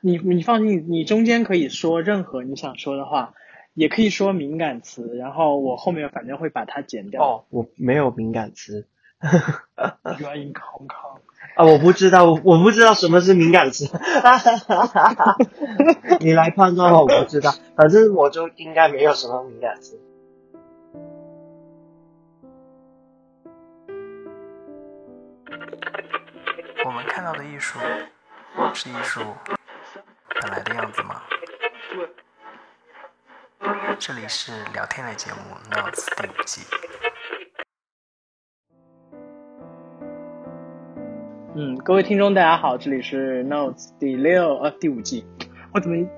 你你放心，你中间可以说任何你想说的话，也可以说敏感词，然后我后面反正会把它剪掉。哦，我没有敏感词。You are in Hong Kong。啊，我不知道，我我不知道什么是敏感词。你来判断吧，我不知道，反正我就应该没有什么敏感词。我们看到的艺术是艺术本来的样子吗？这里是聊天类节目《Notes》第五季。嗯，各位听众大家好，这里是 Notes 第六呃第五季，我怎么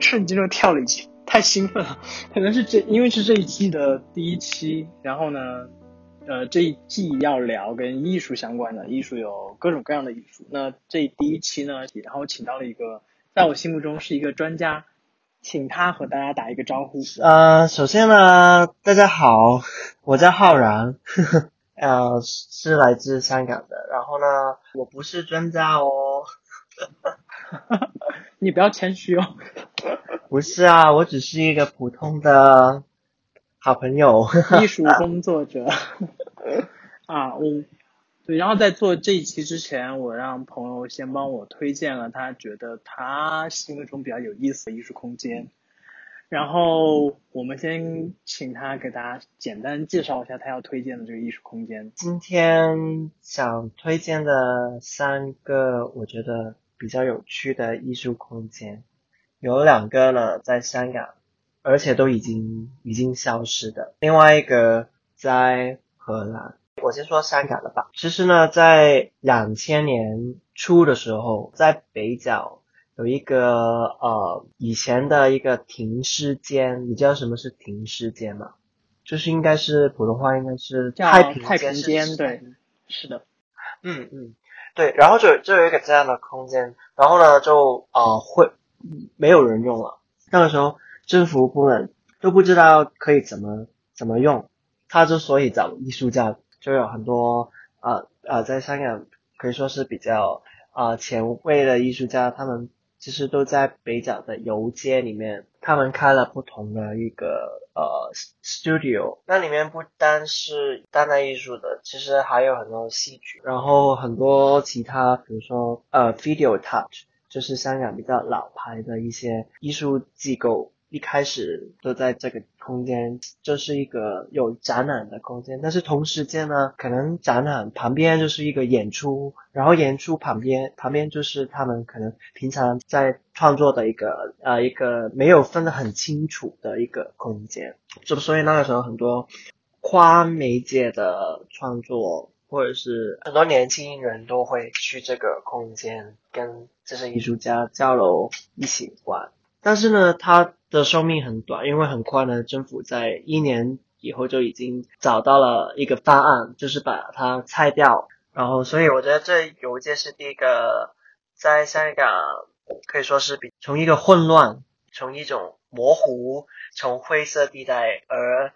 瞬间就跳了一季，太兴奋了，可能是这因为是这一季的第一期，然后呢，呃这一季要聊跟艺术相关的，艺术有各种各样的艺术，那这第一期呢，然后请到了一个在我心目中是一个专家，请他和大家打一个招呼。呃，首先呢，大家好，我叫浩然，呵 呵呃，是来自香港的。然后呢，我不是专家哦，你不要谦虚哦。不是啊，我只是一个普通的好朋友。艺术工作者啊，我对，然后在做这一期之前，我让朋友先帮我推荐了他觉得他心目中比较有意思的艺术空间，然后我们先请他给大家简单介绍一下他要推荐的这个艺术空间。今天想推荐的三个我觉得比较有趣的艺术空间，有两个呢在香港，而且都已经已经消失的，另外一个在荷兰。我先说香港的吧。其实呢，在两千年初的时候，在北角有一个呃以前的一个停尸间，你知道什么是停尸间吗？就是应该是普通话应该是太平太平间，对，是的，嗯嗯，对，然后就就有一个这样的空间，然后呢就呃会没有人用了，那个时候政府部门都不知道可以怎么怎么用，他之所以找艺术家，就有很多呃呃在香港可以说是比较呃前卫的艺术家，他们其实都在北角的游街里面，他们开了不同的一个呃 studio，那里面不单是当代艺术的，其实还有很多戏剧，然后很多其他，比如说呃 video touch，就是香港比较老牌的一些艺术机构。一开始都在这个空间，就是一个有展览的空间，但是同时间呢，可能展览旁边就是一个演出，然后演出旁边旁边就是他们可能平常在创作的一个 呃一个没有分得很清楚的一个空间，就所以那个时候很多跨媒介的创作，或者是很多年轻人都会去这个空间跟这些艺术家交流一起玩。但是呢，它的寿命很短，因为很快呢，政府在一年以后就已经找到了一个方案，就是把它拆掉。然后，所以我觉得这游街是第一个在香港可以说是比从一个混乱，从一种模糊，从灰色地带而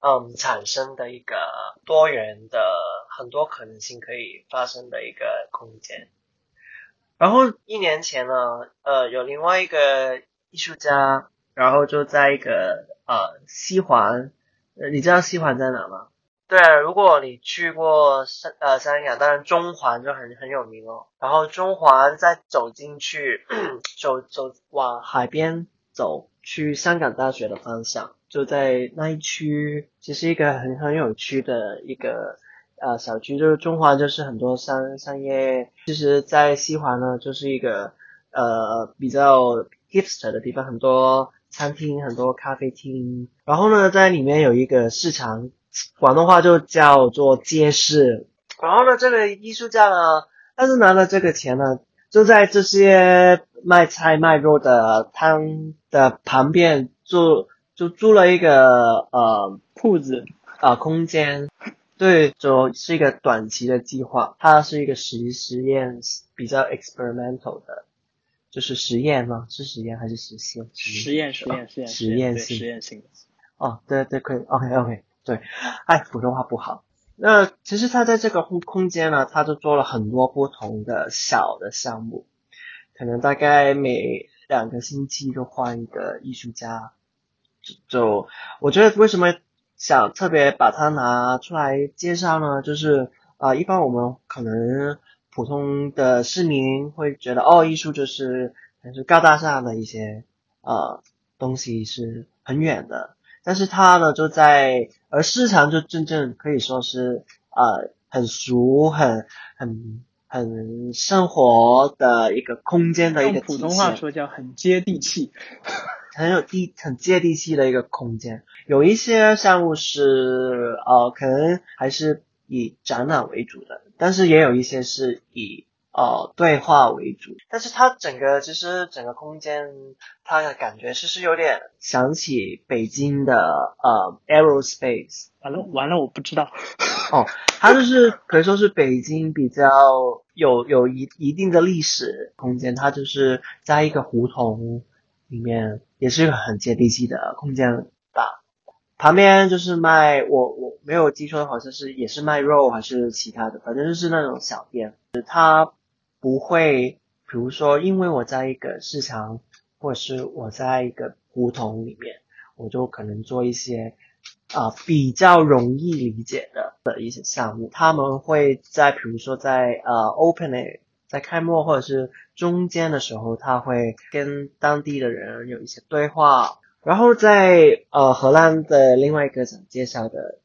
嗯产生的一个多元的很多可能性可以发生的一个空间。然后一年前呢，呃，有另外一个。艺术家，然后就在一个呃西环，你知道西环在哪吗？对，如果你去过香呃香港，当然中环就很很有名哦。然后中环再走进去，走走往海边走，去香港大学的方向，就在那一区，其实一个很很有趣的一个呃小区，就是中环就是很多商商业，其实，在西环呢就是一个呃比较。Hipster 的地方很多餐厅，很多咖啡厅，然后呢，在里面有一个市场，广东话就叫做街市。然后呢，这个艺术家呢，他是拿了这个钱呢，就在这些卖菜卖肉的摊的旁边，就就租了一个呃铺子啊、空间。对，就是一个短期的计划，它是一个实实验，比较 experimental 的。就是实验吗？是实验还是实现？实验，实验，实验，实验性，实验性的。哦，对对，可以，OK，OK，对，哎，普通话不好。那其实他在这个空空间呢，他就做了很多不同的小的项目，可能大概每两个星期就换一个艺术家。就就我觉得为什么想特别把它拿出来介绍呢？就是啊、一般我们可能普通的市民会觉得，哦，艺术就是还是高大上的一些呃东西是很远的，但是它呢就在而市场就真正可以说是呃很熟、很很很生活的一个空间的一个用普通。话说叫很接地气。很有地很接地气的一个空间。有一些项目是呃，可能还是以展览为主的，但是也有一些是以呃对话为主。但是它整个其实整个空间，它的感觉其实有点想起北京的呃 Aerospace。完了完了，我不知道。哦，它就是可以说是北京比较有有一一定的历史空间，它就是在一个胡同里面，也是一个很接地气的空间吧。旁边就是卖我我没有记错的，好像是也是卖肉还是其他的，反正就是那种小店，它不会，比如说因为我在一个市场，或者是我在一个胡同里面，我就可能做一些啊、比较容易理解的的一些项目，他们会在比如说在呃 opening 在开幕或者是中间的时候，他会跟当地的人有一些对话，然后在呃荷兰的另外一个想介绍的，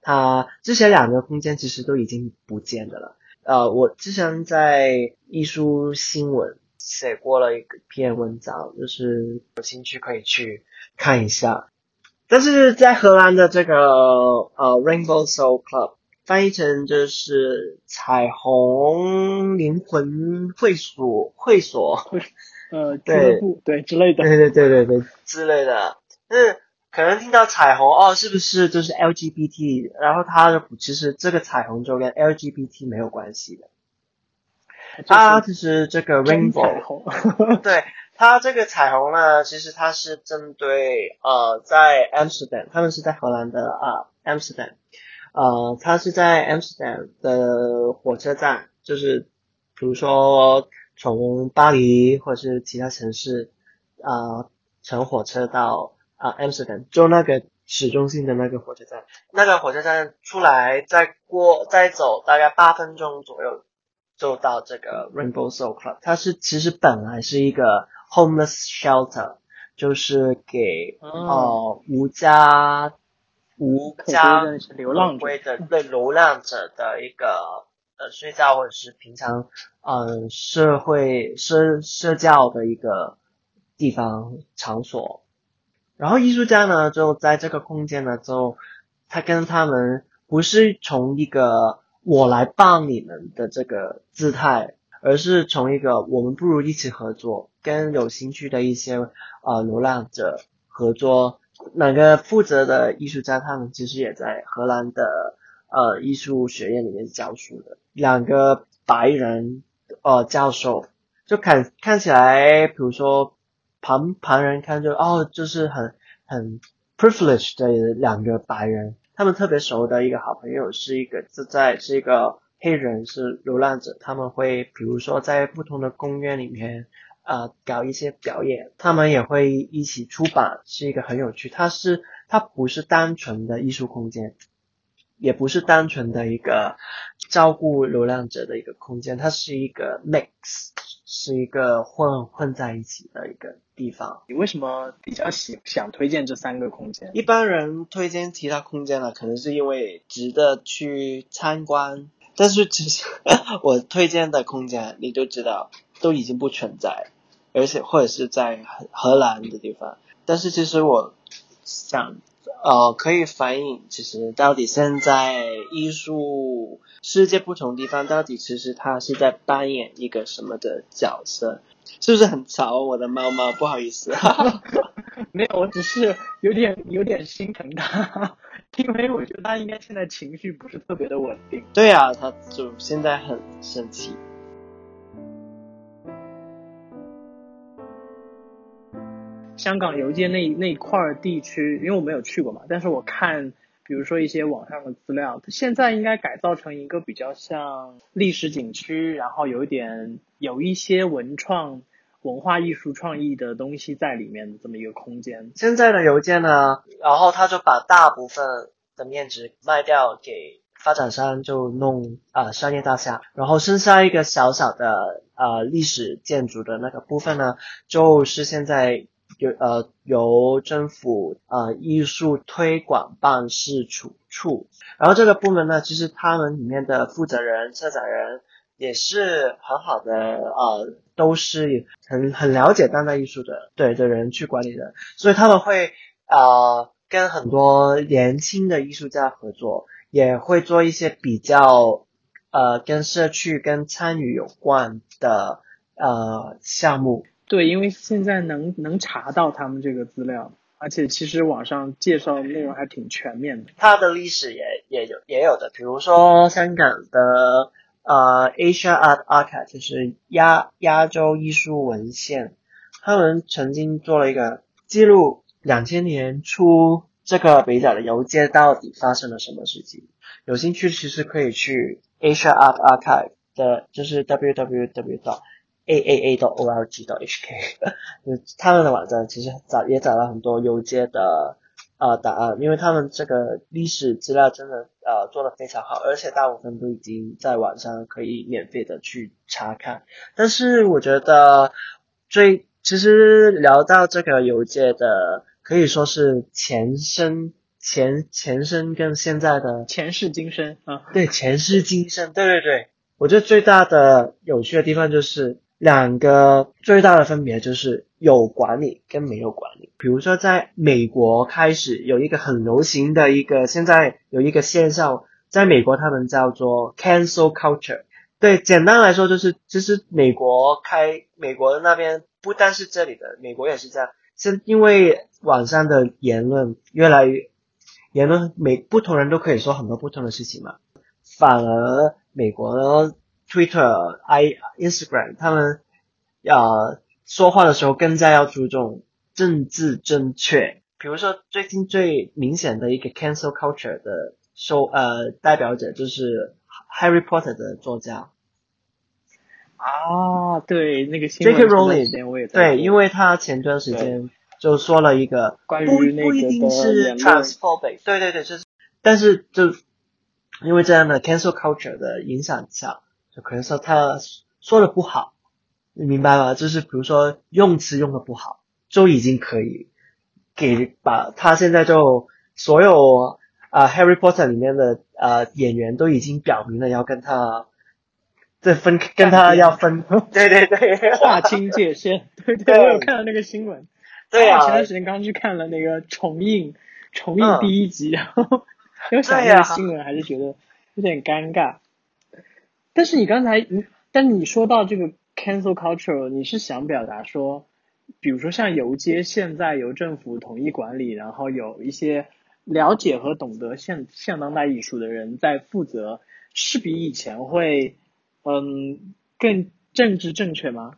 它之前两个空间其实都已经不见的了。呃，我之前在艺术新闻写过了一篇文章，就是有兴趣可以去看一下。但是在荷兰的这个呃 Rainbow Soul Club 翻译成就是彩虹灵魂会所会所，呃，俱对乐部对之类的。对对对对对之类的。嗯，可能听到彩虹哦，是不是就是 LGBT？然后它的其实这个彩虹就跟 LGBT 没有关系的，它其实这个 rainbow 虹。对它这个彩虹呢，其实它是针对呃，在 Amsterdam，他们是在荷兰的啊、Amsterdam，呃，它是在 Amsterdam 的火车站，就是比如说从巴黎或者是其他城市啊、乘火车到啊、Amsterdam，就那个市中心的那个火车站，那个火车站出来再过再走大概八分钟左右，就到这个 Rainbow Soul Club。它是其实本来是一个 homeless shelter，就是给、哦呃无家无可家归的流浪归的对流浪者的一个呃睡觉或者是平常呃社会社社交的一个地方场所。然后艺术家呢，就在这个空间呢，就他跟他们不是从一个我来帮你们的这个姿态，而是从一个我们不如一起合作，跟有兴趣的一些呃流浪者合作。那个负责的艺术家，他们其实也在荷兰的呃艺术学院里面教书的，两个白人呃教授，就看看起来，比如说旁旁人看就哦，就是很很 privileged 的两个白人，他们特别熟的一个好朋友是一个是在是一个黑人是流浪者，他们会比如说在不同的公园里面。呃，搞一些表演，他们也会一起出版，是一个很有趣。它是它不是单纯的艺术空间，也不是单纯的一个照顾流浪者的一个空间，它是一个 mix，是一个混混在一起的一个地方。你为什么比较喜想推荐这三个空间？一般人推荐其他空间呢，可能是因为值得去参观，但是其实 我推荐的空间，你都知道都已经不存在，而且或者是在荷荷兰的地方。但是其实我想，呃，可以反映其实到底现在艺术世界不同地方，到底其实它是在扮演一个什么的角色？是不是很吵？我的猫猫，不好意思。没有，我只是有点有点心疼他，因为我觉得它应该现在情绪不是特别的稳定。对啊，它就现在很生气。香港邮界那那块儿地区，因为我没有去过嘛，但是我看比如说一些网上的资料，它现在应该改造成一个比较像历史景区，然后有一点有一些文创、文化艺术创意的东西在里面的这么一个空间。现在的邮件呢，然后他就把大部分的面值卖掉给发展商，就弄啊、呃商业大厦，然后剩下一个小小的呃历史建筑的那个部分呢，就是现在有呃由政府呃艺术推广办事处处，然后这个部门呢，其实他们里面的负责人、策展人也是很好的呃，都是很很了解当代艺术的对的人去管理的，所以他们会呃跟很多年轻的艺术家合作，也会做一些比较呃跟社区跟参与有关的呃项目。对，因为现在能能查到他们这个资料，而且其实网上介绍的内容还挺全面的。它的历史也也有也有的，比如说香港的呃 Asia Art Archive，就是亚亚洲艺术文献，他们曾经做了一个记录两千年初这个北角的游街到底发生了什么事情。有兴趣其实可以去 Asia Art Archive 的，就是 www a a a 到 o l g 到 h k，就他们的网站其实找也找了很多邮街的呃答案，因为他们这个历史资料真的呃做的非常好，而且大部分都已经在网上可以免费的去查看。但是我觉得最其实聊到这个邮界的，可以说是前身前前身跟现在的前世今生啊，对，前世今生，对对对，我觉得最大的有趣的地方就是两个最大的分别就是有管理跟没有管理。比如说，在美国开始有一个很流行的一个，现在有一个现象，在美国他们叫做 cancel culture。对，简单来说就是，其实美国开美国那边不单是这里的，美国也是这样。是因为网上的言论越来越言论每不同人都可以说很多不同的事情嘛，反而美国 Twitter、i Instagram 他们呃说话的时候更加要注重政治正确。比如说最近最明显的一个 cancel culture 的受呃代表者就是 Harry Potter 的作家，啊，对，那个 J.K. 这段 Rowling，时间我也对，因为他前段时间就说了一个关于那不一定个的是 transphobic，对对对，就是，但是就因为这样的 cancel culture 的影响下，就可能说他说的不好，你明白吗？就是比如说用词用的不好，就已经可以给把他现在就所有啊、Harry Potter 里面的呃演员都已经表明了要跟他。这分跟他要分，对对对，划清界限。对对，对我有看到那个新闻。对啊我前段时间刚去看了那个重映重映嗯第一集，然后 又想对呀那个新闻，还是觉得有点尴尬。但是你刚才，你但你说到这个 cancel culture，你是想表达说，比如说像游街现在由政府统一管理，然后有一些了解和懂得现现当代艺术的人在负责，是比以前会嗯更政治正确吗？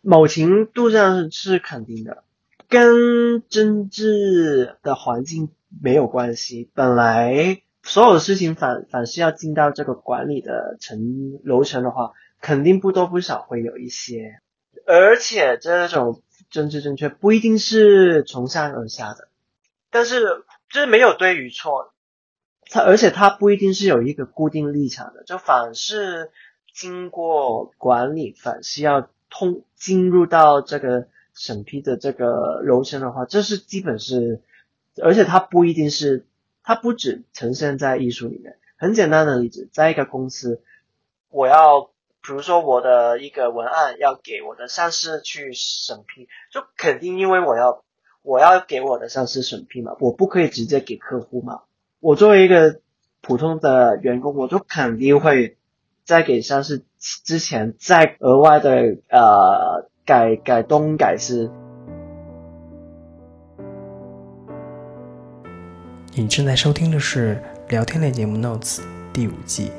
某程度上是肯定的，跟政治的环境没有关系。本来所有的事情反反是要进到这个管理的层楼层的话，肯定不多不少会有一些，而且这种政治正确不一定是从上而下的，但是这没有对与错，它而且它不一定是有一个固定立场的，就反是经过管理，反是要通进入到这个审批的这个楼层的话，这是基本是，而且它不一定是，它不只呈现在艺术里面。很简单的例子，在一个公司，我要比如说我的一个文案要给我的上司去审批，就肯定因为我要我要给我的上司审批嘛，我不可以直接给客户嘛。我作为一个普通的员工，我就肯定会在给上司之前再额外的呃改改东改西。你正在收听的是聊天类节目《Notes》第五季。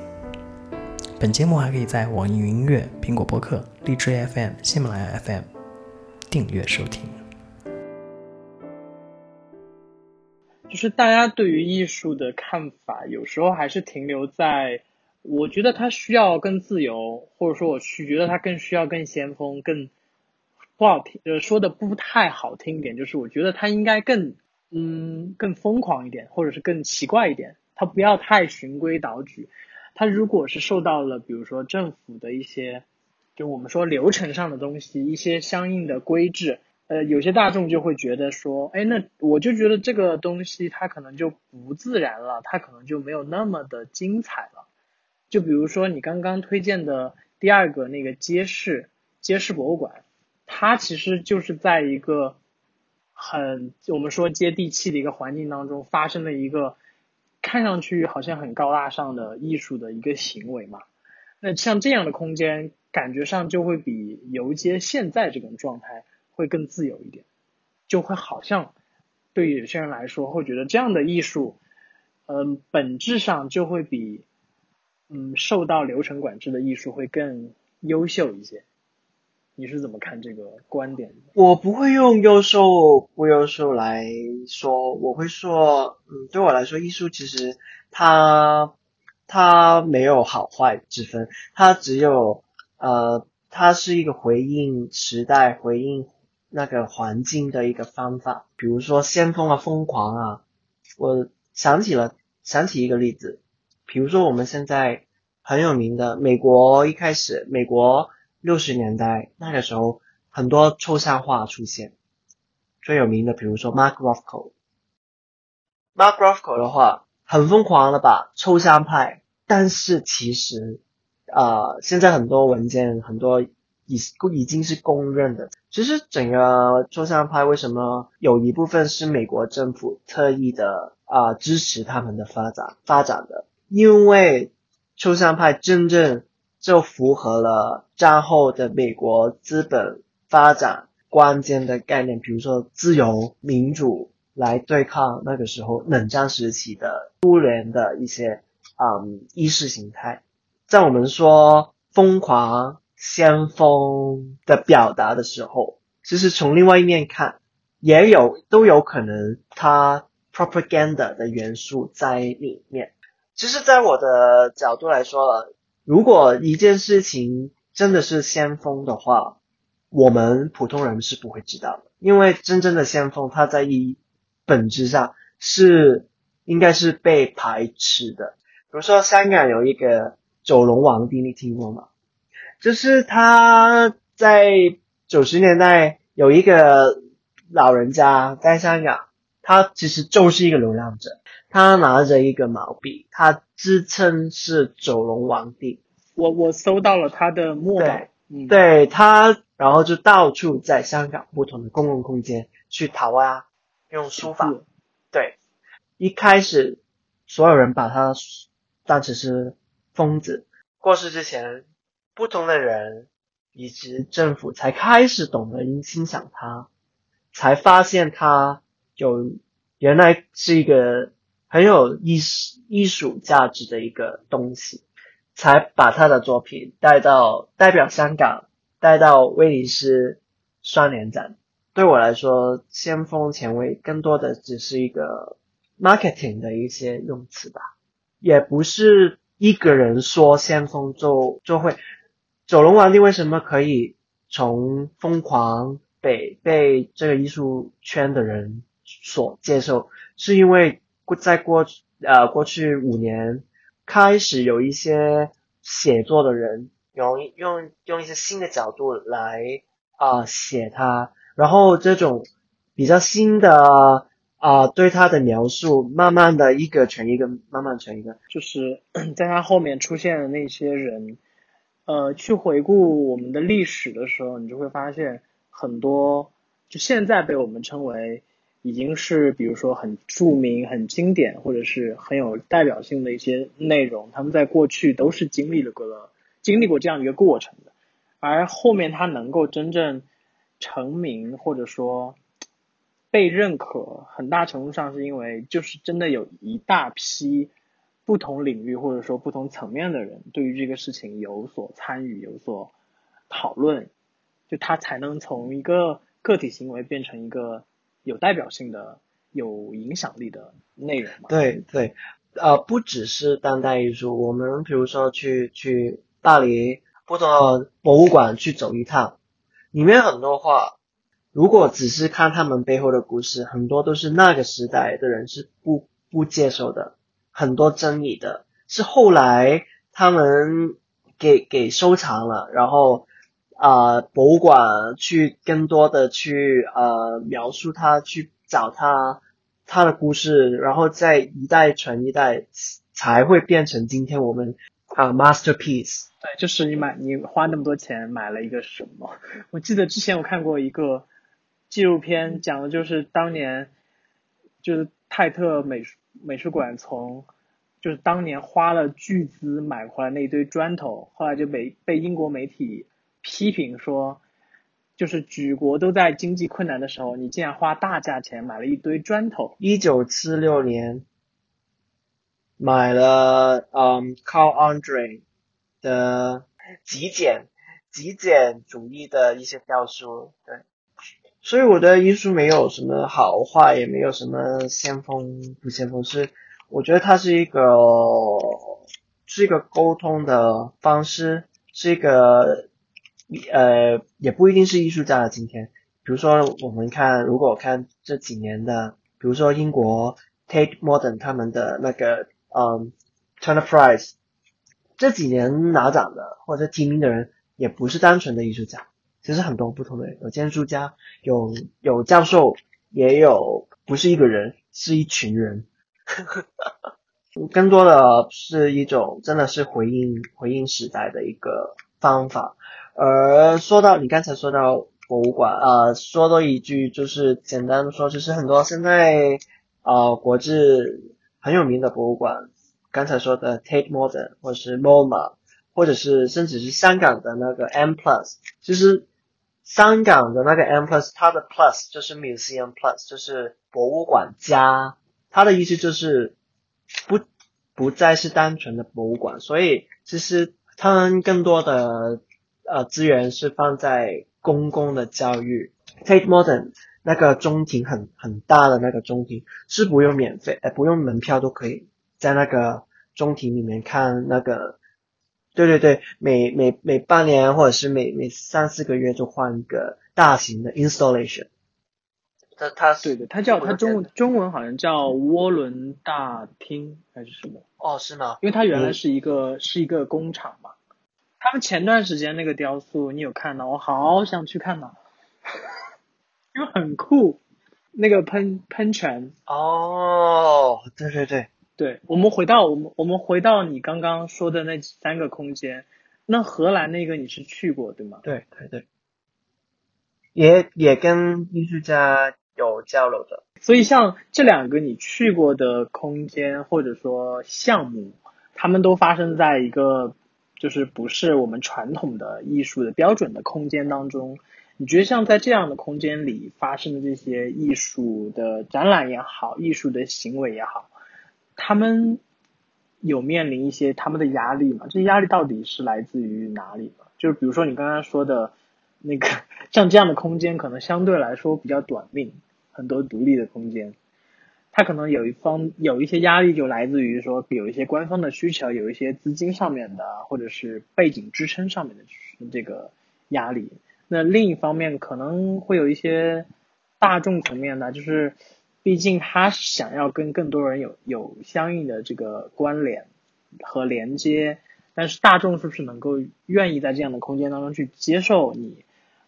本节目还可以在网易云音乐、苹果播客、荔枝 FM、喜马拉雅 FM 订阅收听。就是大家对于艺术的看法，有时候还是停留在，我觉得它需要更自由，或者说我去觉得它更需要更先锋，更不好听，呃，说的不太好听一点，就是我觉得它应该更，嗯，更疯狂一点，或者是更奇怪一点，它不要太循规蹈矩。它如果是受到了，比如说政府的一些，就我们说流程上的东西，一些相应的规制。呃，有些大众就会觉得说，哎，那我就觉得这个东西它可能就不自然了，它可能就没有那么的精彩了。就比如说你刚刚推荐的第二个那个街市街市博物馆，它其实就是在一个很我们说接地气的一个环境当中发生了一个看上去好像很高大上的艺术的一个行为嘛。那像这样的空间，感觉上就会比游街现在这种状态。会更自由一点，就会好像对于有些人来说，会觉得这样的艺术，嗯，本质上就会比嗯受到流程管制的艺术会更优秀一些。你是怎么看这个观点？我不会用优秀不优秀来说，我会说，嗯，对我来说，艺术其实它它没有好坏之分，它只有呃，它是一个回应时代，回应。那个环境的一个方法，比如说先锋啊、疯狂啊，我想起了想起一个例子，比如说我们现在很有名的美国，一开始美国六十年代那个时候很多抽象画出现，最有名的比如说 Mark Rothko，Mark Rothko 的话很疯狂了吧，抽象派，但是其实啊现在很多文件很多。已已经是公认的。其实整个抽象派为什么有一部分是美国政府特意的啊支持他们的发展发展的？因为抽象派真正就符合了战后的美国资本发展关键的概念，比如说自由民主，来对抗那个时候冷战时期的苏联的一些嗯意识形态。在我们说疯狂。先锋的表达的时候，其实从另外一面看，也有都有可能它 propaganda 的元素在里面。其实，在我的角度来说，如果一件事情真的是先锋的话，我们普通人是不会知道的，因为真正的先锋，它在一本质上是应该是被排斥的。比如说，香港有一个九龙皇帝，你听过吗？就是他在九十年代有一个老人家在香港，他其实就是一个流浪者，他拿着一个毛笔，他自称是九龙王帝。我我搜到了他的墨宝，对他，然后就到处在香港不同的公共空间去淘啊，用书法。对，一开始所有人把他当成是疯子，过世之前。不同的人以及政府才开始懂得欣赏他，才发现他有原来是一个很有艺术艺术价值的一个东西，才把他的作品带到代表香港，带到威尼斯双年展。对我来说，先锋前卫更多的只是一个 marketing 的一些用词吧，也不是一个人说先锋就就会。九龙皇帝为什么可以从疯狂被被这个艺术圈的人所接受？是因为过在过呃过去五年开始有一些写作的人用用用一些新的角度来啊写他，然后这种比较新的啊对他的描述，慢慢的一个成一个，慢慢成一个，就是 在他后面出现的那些人。呃，去回顾我们的历史的时候，你就会发现很多，就现在被我们称为已经是，比如说很著名、很经典，或者是很有代表性的一些内容，他们在过去都是经历了过、经历过这样一个过程的。而后面他能够真正成名，或者说被认可，很大程度上是因为就是真的有一大批。不同领域或者说不同层面的人对于这个事情有所参与、有所讨论，就他才能从一个个体行为变成一个有代表性的有影响力的内容嘛。对对，呃，不只是当代艺术，我们比如说去去巴黎不同的博物馆去走一趟，里面很多画，如果只是看他们背后的故事，很多都是那个时代的人是不不接受的，很多争议的，是后来他们给给收藏了，然后、呃博物馆去更多的去呃描述它，去找它它的故事，然后再一代传一代，才会变成今天我们啊、masterpiece。对，就是你买你花那么多钱买了一个什么？我记得之前我看过一个纪录片，讲的就是当年就是泰特美术美术馆从就是当年花了巨资买回来那一堆砖头，后来就被被英国媒体批评说，就是举国都在经济困难的时候，你竟然花大价钱买了一堆砖头。一九七六年买了嗯 Carl Andre 的极简极简主义的一些雕塑，对，所以我的艺术没有什么好坏，也没有什么先锋不先锋，是我觉得它是一个是一个沟通的方式，是一个呃也不一定是艺术家的今天。比如说，我们看，如果看这几年的，比如说英国 Tate Modern 他们的那个嗯 Turner Prize，这几年拿奖的或者提名的人，也不是单纯的艺术家，其实很多不同的人，有建筑家，有有教授，也有不是一个人，是一群人。更多的是一种真的是回应回应时代的一个方法。而说到你刚才说到博物馆，呃，说多一句就是简单的说，就是很多现在呃国际很有名的博物馆，刚才说的 Tate Modern 或者是 MoMA，或者是甚至是香港的那个 M Plus，其实香港的那个 M Plus，它的 Plus 就是 Museum Plus，就是博物馆加，它的意思就是不不再是单纯的博物馆，所以其实他们更多的呃资源是放在公共的教育。Tate Modern 那个中庭很很大的那个中庭是不用免费，呃不用门票都可以在那个中庭里面看那个。对对对，每每每半年或者是每每三四个月就换一个大型的 installation。它它对的，它叫它中文中文好像叫涡轮大厅还是什么？哦是吗？因为它原来嗯是一个、是一个工厂嘛。他们前段时间那个雕塑，你有看到？我好想去看呐，因为很酷。那个喷喷泉，哦，对对对，对我们回到我们我们回到你刚刚说的那三个空间，那荷兰那个你是去过对吗？对对对，也也跟艺术家有交流的。所以像这两个你去过的空间或者说项目，他们都发生在一个就是不是我们传统的艺术的标准的空间当中。你觉得像在这样的空间里发生的这些艺术的展览也好，艺术的行为也好，他们有面临一些他们的压力吗？这些压力到底是来自于哪里呢？就是比如说你刚刚说的那个 像这样的空间，可能相对来说比较短命，很多独立的空间，它可能有一方有一些压力，就来自于说有一些官方的需求，有一些资金上面的，或者是背景支撑上面的这个压力。那另一方面可能会有一些大众层面的，就是毕竟他想要跟更多人有有相应的这个关联和连接，但是大众是不是能够愿意在这样的空间当中去接受你？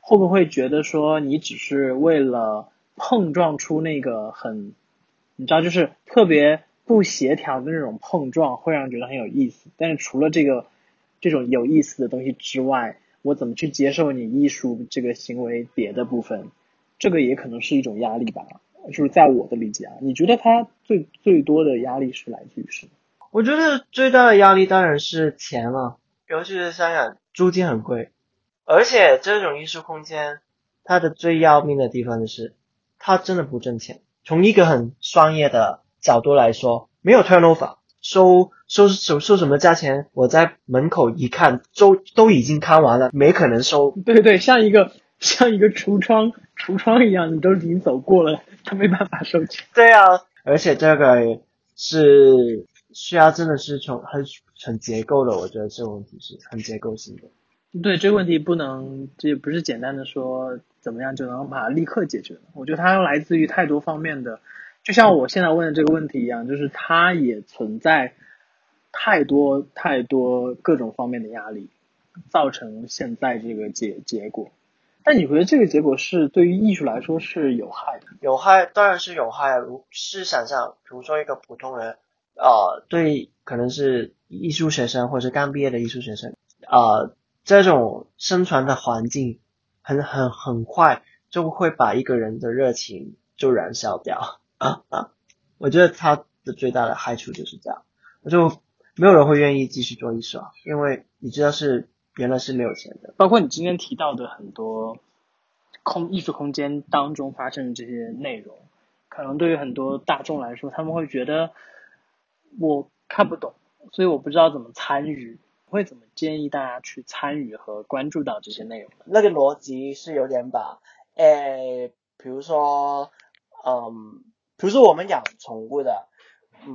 会不会觉得说你只是为了碰撞出那个很，你知道，就是特别不协调的那种碰撞，会让人觉得很有意思。但是除了这个这种有意思的东西之外，我怎么去接受你艺术这个行为别的部分？这个也可能是一种压力吧，就是在我的理解啊。你觉得它最最多的压力是来自于什么？我觉得最大的压力当然是钱了，尤其是香港租金很贵，而且这种艺术空间，它的最要命的地方就是，它真的不挣钱。从一个很商业的角度来说，没有 turnover，收收收收什么价钱？我在门口一看，都都已经看完了，没可能收。对对对，像一个 像一个橱窗橱窗一样，你都已经走过了，他没办法收钱。对啊，而且这个是需要真的是从很很结构的，我觉得这个问题是很结构性的。对这个问题不能，这不是简单的说怎么样就能把它立刻解决。我觉得它来自于太多方面的，就像我现在问的这个问题一样，就是它也存在太多太多各种方面的压力，造成现在这个结结果。但你觉得这个结果是对于艺术来说是有害的？有害当然是有害。如是想象，比如说一个普通人，呃，对，可能是艺术学生或者是刚毕业的艺术学生，呃。这种生存的环境很很很快就会把一个人的热情就燃烧掉啊啊！我觉得他的最大的害处就是这样，我就没有人会愿意继续做艺术啊，因为你知道是原来是没有钱的。包括你今天提到的很多空艺术空间当中发生的这些内容，可能对于很多大众来说，他们会觉得我看不懂，所以我不知道怎么参与。会怎么建议大家去参与和关注到这些内容那个逻辑是有点把，诶，比如说，嗯，比如说我们养宠物的，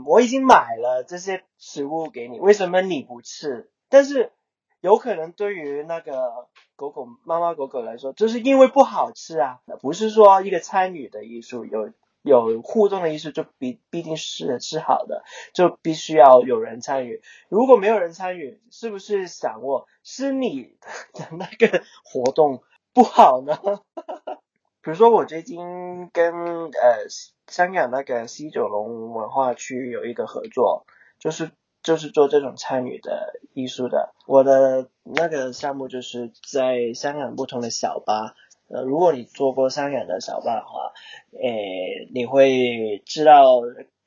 我已经买了这些食物给你，为什么你不吃？但是有可能对于那个狗狗妈妈狗狗来说，就是因为不好吃啊，不是说一个参与的艺术有。有互动的艺术就必必定是是好的，就必须要有人参与。如果没有人参与，是不是想过是你的那个活动不好呢？比如说我最近跟呃香港那个西九龙文化区有一个合作，就是就是做这种参与的艺术的。我的那个项目就是在香港不同的小巴。呃，如果你坐过香港的小巴的话，诶，你会知道，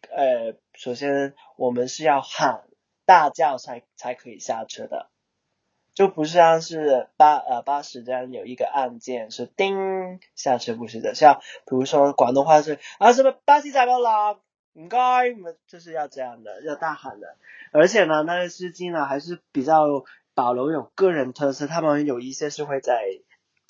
呃，首先我们是要喊大叫才才可以下车的，就不像是巴呃巴士这样有一个按键是叮下车，不是的，像比如说广东话是啊什么巴士站到啦，唔该，就是要这样的，要大喊的，而且呢，那个司机呢还是比较保留有个人特色，他们有一些是会在。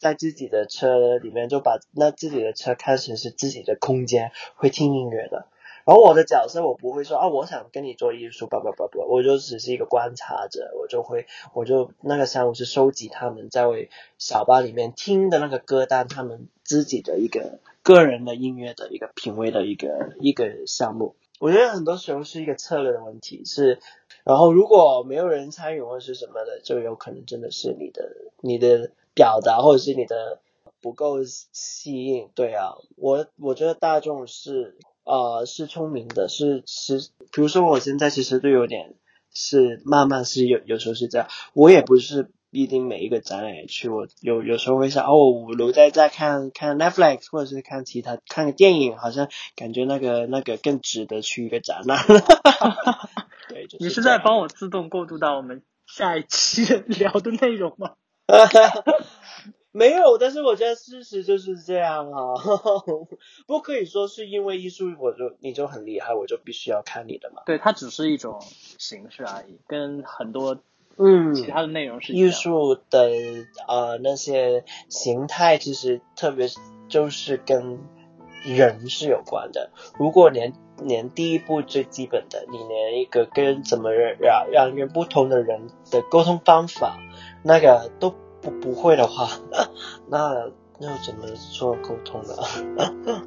在自己的车里面，就把那自己的车看成是自己的空间，会听音乐的。然后我的角色，我不会说啊，我想跟你做艺术，叭叭叭叭，我就只是一个观察者，我就会，我就那个项目是收集他们在为小巴里面听的那个歌单，他们自己的一个个人的音乐的一个品味的一个一个项目。我觉得很多时候是一个策略的问题，是，然后如果没有人参与或是什么的，就有可能真的是你的你的。表达或者是你的不够吸引，对啊，我我觉得大众是呃是聪明的，是是，比如说我现在其实都有点是慢慢是有有时候是这样，我也不是一定每一个展览去，我有有时候会想哦，我留在再看看 Netflix 或者是看其他看个电影，好像感觉那个那个更值得去一个展览。对，你是在帮我自动过渡到我们下一期 聊的内容吗？没有，但是我觉得事实就是这样啊，不可以说是因为艺术我就你就很厉害，我就必须要看你的嘛。对，它只是一种形式而已，跟很多嗯其他的内容是艺术的呃那些形态，其实特别就是跟人是有关的。如果连连第一步最基本的，你连一个跟怎么让让跟不同的人的沟通方法。那个都不不会的话，那要怎么做沟通呢？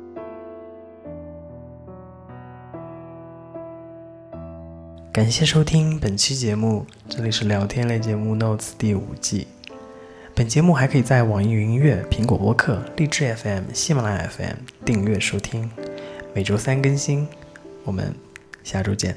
感谢收听本期节目，这里是聊天类节目《Notes》第五季。本节目还可以在网易云音乐、苹果播客、荔枝 FM、喜马拉雅 FM 订阅收听，每周三更新。我们下周见。